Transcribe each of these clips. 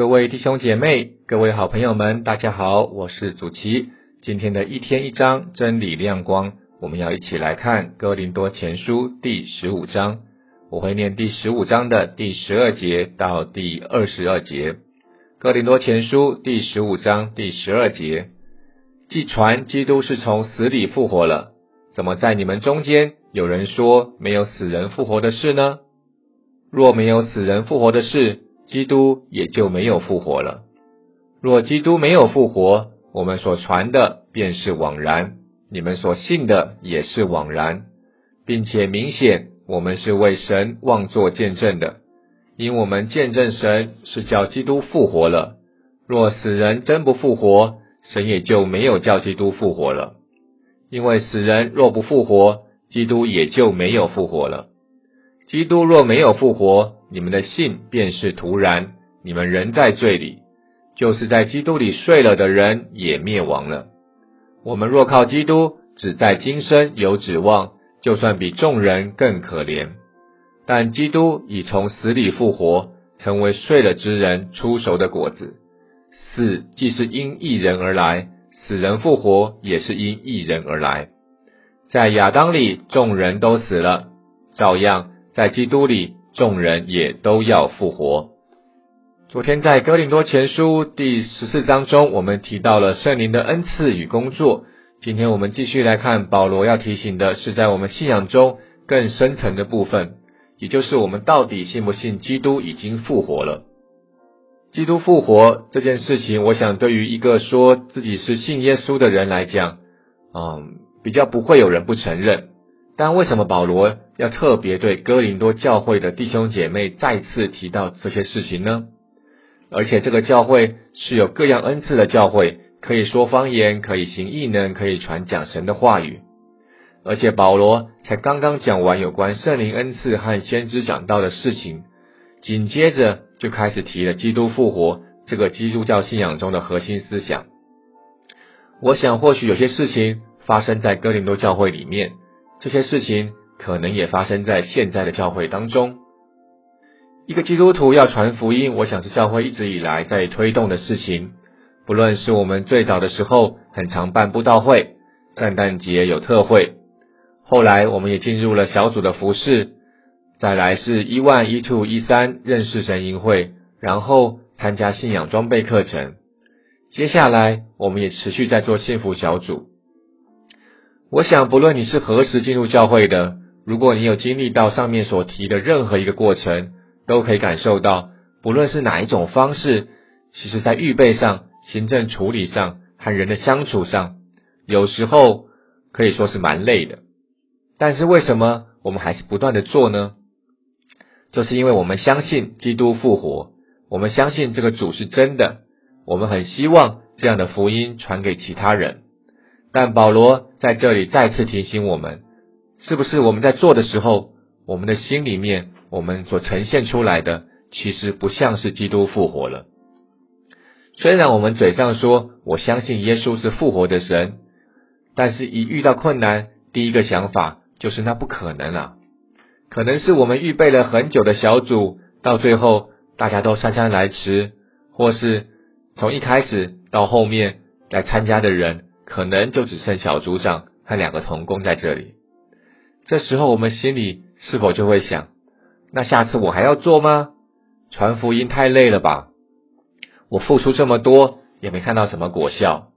各位弟兄姐妹、各位好朋友们，大家好，我是祖奇。今天的一天一章真理亮光，我们要一起来看哥林多前书第十五章。我会念第十五章的第十二节到第二十二节。哥林多前书第十五章第十二节：既传基督是从死里复活了，怎么在你们中间有人说没有死人复活的事呢？若没有死人复活的事，基督也就没有复活了。若基督没有复活，我们所传的便是枉然，你们所信的也是枉然，并且明显我们是为神妄作见证的，因我们见证神是叫基督复活了。若死人真不复活，神也就没有叫基督复活了。因为死人若不复活，基督也就没有复活了。基督若没有复活，你们的信便是徒然，你们仍在罪里，就是在基督里睡了的人也灭亡了。我们若靠基督，只在今生有指望，就算比众人更可怜。但基督已从死里复活，成为睡了之人出熟的果子。死既是因一人而来，死人复活也是因一人而来。在亚当里，众人都死了，照样在基督里。众人也都要复活。昨天在哥林多前书第十四章中，我们提到了圣灵的恩赐与工作。今天我们继续来看保罗要提醒的是，在我们信仰中更深层的部分，也就是我们到底信不信基督已经复活了？基督复活这件事情，我想对于一个说自己是信耶稣的人来讲，嗯，比较不会有人不承认。但为什么保罗要特别对哥林多教会的弟兄姐妹再次提到这些事情呢？而且这个教会是有各样恩赐的教会，可以说方言，可以行异能，可以传讲神的话语。而且保罗才刚刚讲完有关圣灵恩赐和先知讲道的事情，紧接着就开始提了基督复活这个基督教信仰中的核心思想。我想或许有些事情发生在哥林多教会里面。这些事情可能也发生在现在的教会当中。一个基督徒要传福音，我想是教会一直以来在推动的事情。不论是我们最早的时候很常办布道会，圣诞节有特会，后来我们也进入了小组的服饰，再来是一万一 two 一三认识神营会，然后参加信仰装备课程。接下来我们也持续在做幸福小组。我想，不论你是何时进入教会的，如果你有经历到上面所提的任何一个过程，都可以感受到，不论是哪一种方式，其实在预备上、行政处理上和人的相处上，有时候可以说是蛮累的。但是为什么我们还是不断的做呢？就是因为我们相信基督复活，我们相信这个主是真的，我们很希望这样的福音传给其他人。但保罗在这里再次提醒我们，是不是我们在做的时候，我们的心里面，我们所呈现出来的，其实不像是基督复活了。虽然我们嘴上说我相信耶稣是复活的神，但是一遇到困难，第一个想法就是那不可能啊！可能是我们预备了很久的小组，到最后大家都姗姗来迟，或是从一开始到后面来参加的人。可能就只剩小组长和两个童工在这里。这时候，我们心里是否就会想：那下次我还要做吗？传福音太累了吧？我付出这么多，也没看到什么果效。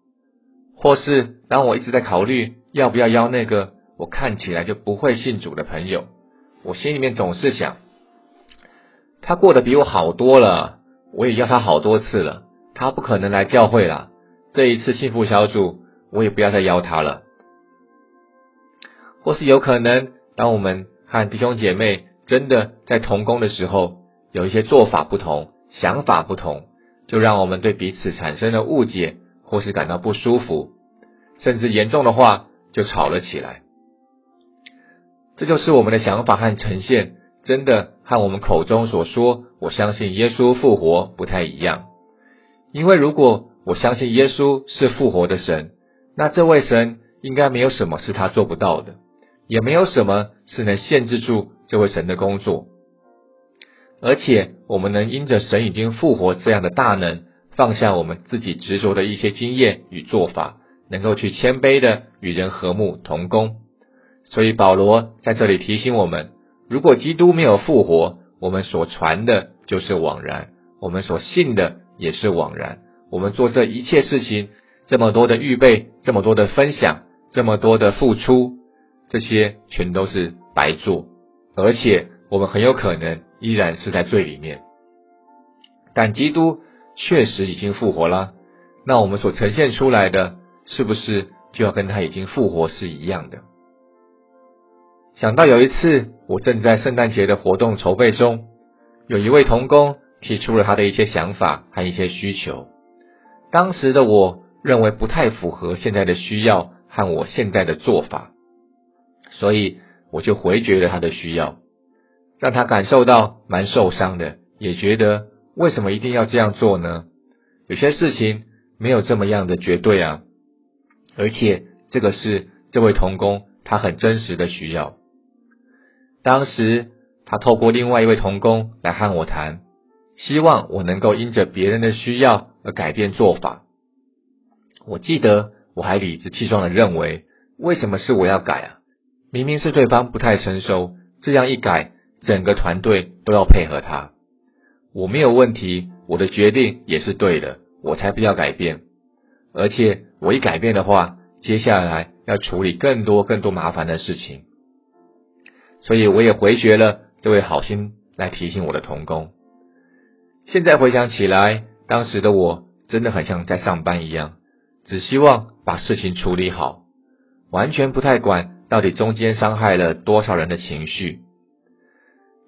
或是当我一直在考虑要不要邀那个我看起来就不会信主的朋友，我心里面总是想：他过得比我好多了，我也邀他好多次了，他不可能来教会了。这一次幸福小组。我也不要再邀他了，或是有可能，当我们和弟兄姐妹真的在同工的时候，有一些做法不同、想法不同，就让我们对彼此产生了误解，或是感到不舒服，甚至严重的话就吵了起来。这就是我们的想法和呈现，真的和我们口中所说“我相信耶稣复活”不太一样。因为如果我相信耶稣是复活的神，那这位神应该没有什么是他做不到的，也没有什么是能限制住这位神的工作。而且我们能因着神已经复活这样的大能，放下我们自己执着的一些经验与做法，能够去谦卑的与人和睦同工。所以保罗在这里提醒我们：如果基督没有复活，我们所传的就是枉然，我们所信的也是枉然。我们做这一切事情，这么多的预备，这么多的分享，这么多的付出，这些全都是白做，而且我们很有可能依然是在罪里面。但基督确实已经复活了，那我们所呈现出来的，是不是就要跟他已经复活是一样的？想到有一次，我正在圣诞节的活动筹备中，有一位童工提出了他的一些想法和一些需求。当时的我认为不太符合现在的需要和我现在的做法，所以我就回绝了他的需要，让他感受到蛮受伤的，也觉得为什么一定要这样做呢？有些事情没有这么样的绝对啊，而且这个是这位童工他很真实的需要。当时，他透过另外一位童工来和我谈，希望我能够因着别人的需要而改变做法。我记得我还理直气壮的认为，为什么是我要改啊？明明是对方不太成熟，这样一改，整个团队都要配合他。我没有问题，我的决定也是对的，我才不要改变。而且我一改变的话，接下来要处理更多更多麻烦的事情。所以我也回绝了这位好心来提醒我的童工。现在回想起来，当时的我真的很像在上班一样，只希望把事情处理好，完全不太管到底中间伤害了多少人的情绪。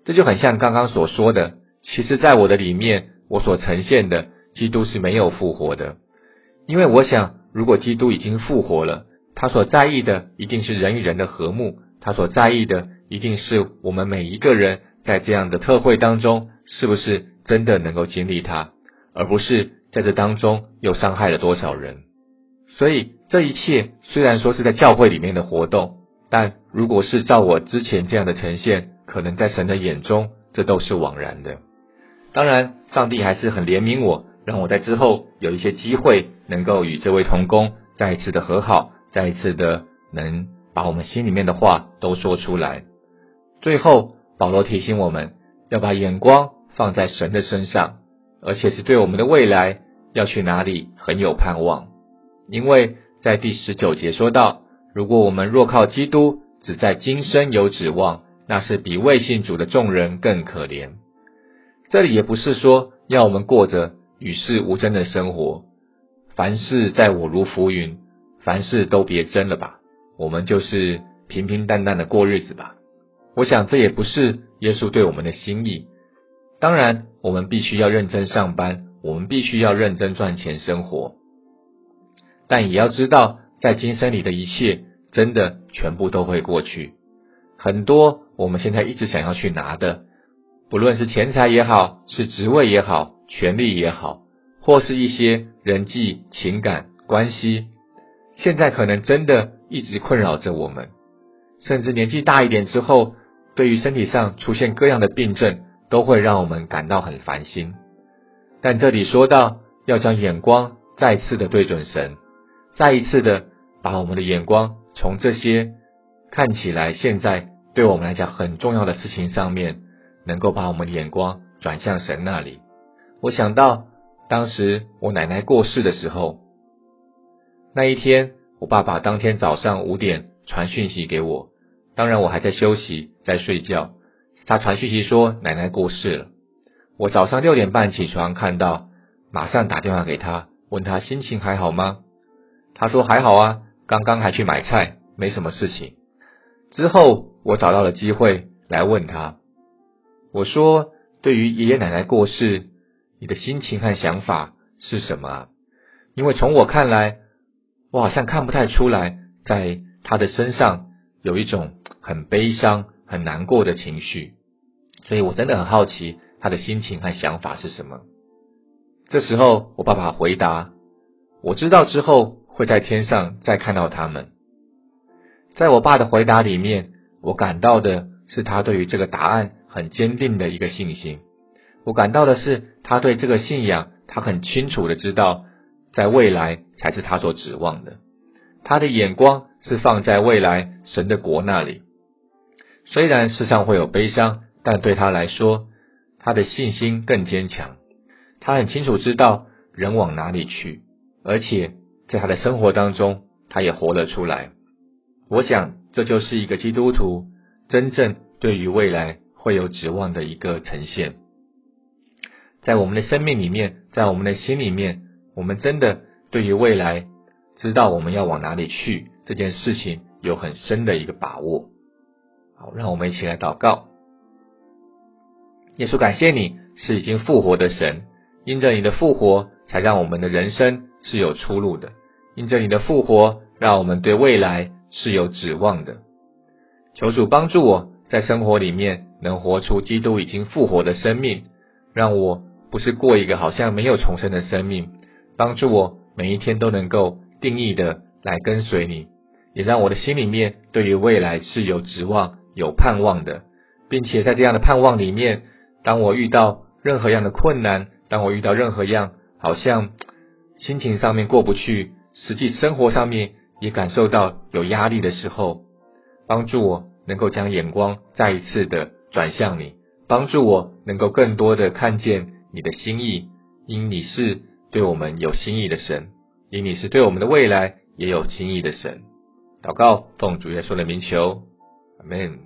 这就很像刚刚所说的，其实，在我的里面，我所呈现的基督是没有复活的，因为我想，如果基督已经复活了，他所在意的一定是人与人的和睦，他所在意的。一定是我们每一个人在这样的特会当中，是不是真的能够经历他，而不是在这当中又伤害了多少人？所以这一切虽然说是在教会里面的活动，但如果是照我之前这样的呈现，可能在神的眼中，这都是枉然的。当然，上帝还是很怜悯我，让我在之后有一些机会，能够与这位同工再一次的和好，再一次的能把我们心里面的话都说出来。最后，保罗提醒我们要把眼光放在神的身上，而且是对我们的未来要去哪里很有盼望。因为在第十九节说到，如果我们若靠基督只在今生有指望，那是比未信主的众人更可怜。这里也不是说要我们过着与世无争的生活，凡事在我如浮云，凡事都别争了吧，我们就是平平淡淡的过日子吧。我想这也不是耶稣对我们的心意。当然，我们必须要认真上班，我们必须要认真赚钱生活。但也要知道，在今生里的一切，真的全部都会过去。很多我们现在一直想要去拿的，不论是钱财也好，是职位也好，权力也好，或是一些人际情感关系，现在可能真的一直困扰着我们，甚至年纪大一点之后。对于身体上出现各样的病症，都会让我们感到很烦心。但这里说到要将眼光再次的对准神，再一次的把我们的眼光从这些看起来现在对我们来讲很重要的事情上面，能够把我们的眼光转向神那里。我想到当时我奶奶过世的时候，那一天我爸爸当天早上五点传讯息给我。当然，我还在休息，在睡觉。他传讯息说奶奶过世了。我早上六点半起床，看到，马上打电话给他，问他心情还好吗？他说还好啊，刚刚还去买菜，没什么事情。之后我找到了机会来问他，我说对于爷爷奶奶过世，你的心情和想法是什么啊？因为从我看来，我好像看不太出来，在他的身上有一种。很悲伤、很难过的情绪，所以我真的很好奇他的心情和想法是什么。这时候，我爸爸回答：“我知道之后会在天上再看到他们。”在我爸的回答里面，我感到的是他对于这个答案很坚定的一个信心，我感到的是，他对这个信仰，他很清楚的知道，在未来才是他所指望的。他的眼光是放在未来神的国那里。虽然世上会有悲伤，但对他来说，他的信心更坚强。他很清楚知道人往哪里去，而且在他的生活当中，他也活了出来。我想，这就是一个基督徒真正对于未来会有指望的一个呈现。在我们的生命里面，在我们的心里面，我们真的对于未来知道我们要往哪里去这件事情有很深的一个把握。好，让我们一起来祷告。耶稣，感谢你是已经复活的神，因着你的复活，才让我们的人生是有出路的；因着你的复活，让我们对未来是有指望的。求主帮助我在生活里面能活出基督已经复活的生命，让我。不是过一个好像没有重生的生命，帮助我每一天都能够定义的来跟随你，也让我的心里面对于未来是有指望、有盼望的，并且在这样的盼望里面，当我遇到任何样的困难，当我遇到任何样好像心情上面过不去，实际生活上面也感受到有压力的时候，帮助我能够将眼光再一次的转向你，帮助我能够更多的看见。你的心意，因你是对我们有心意的神，因你是对我们的未来也有心意的神。祷告，奉主耶稣的名求，阿门。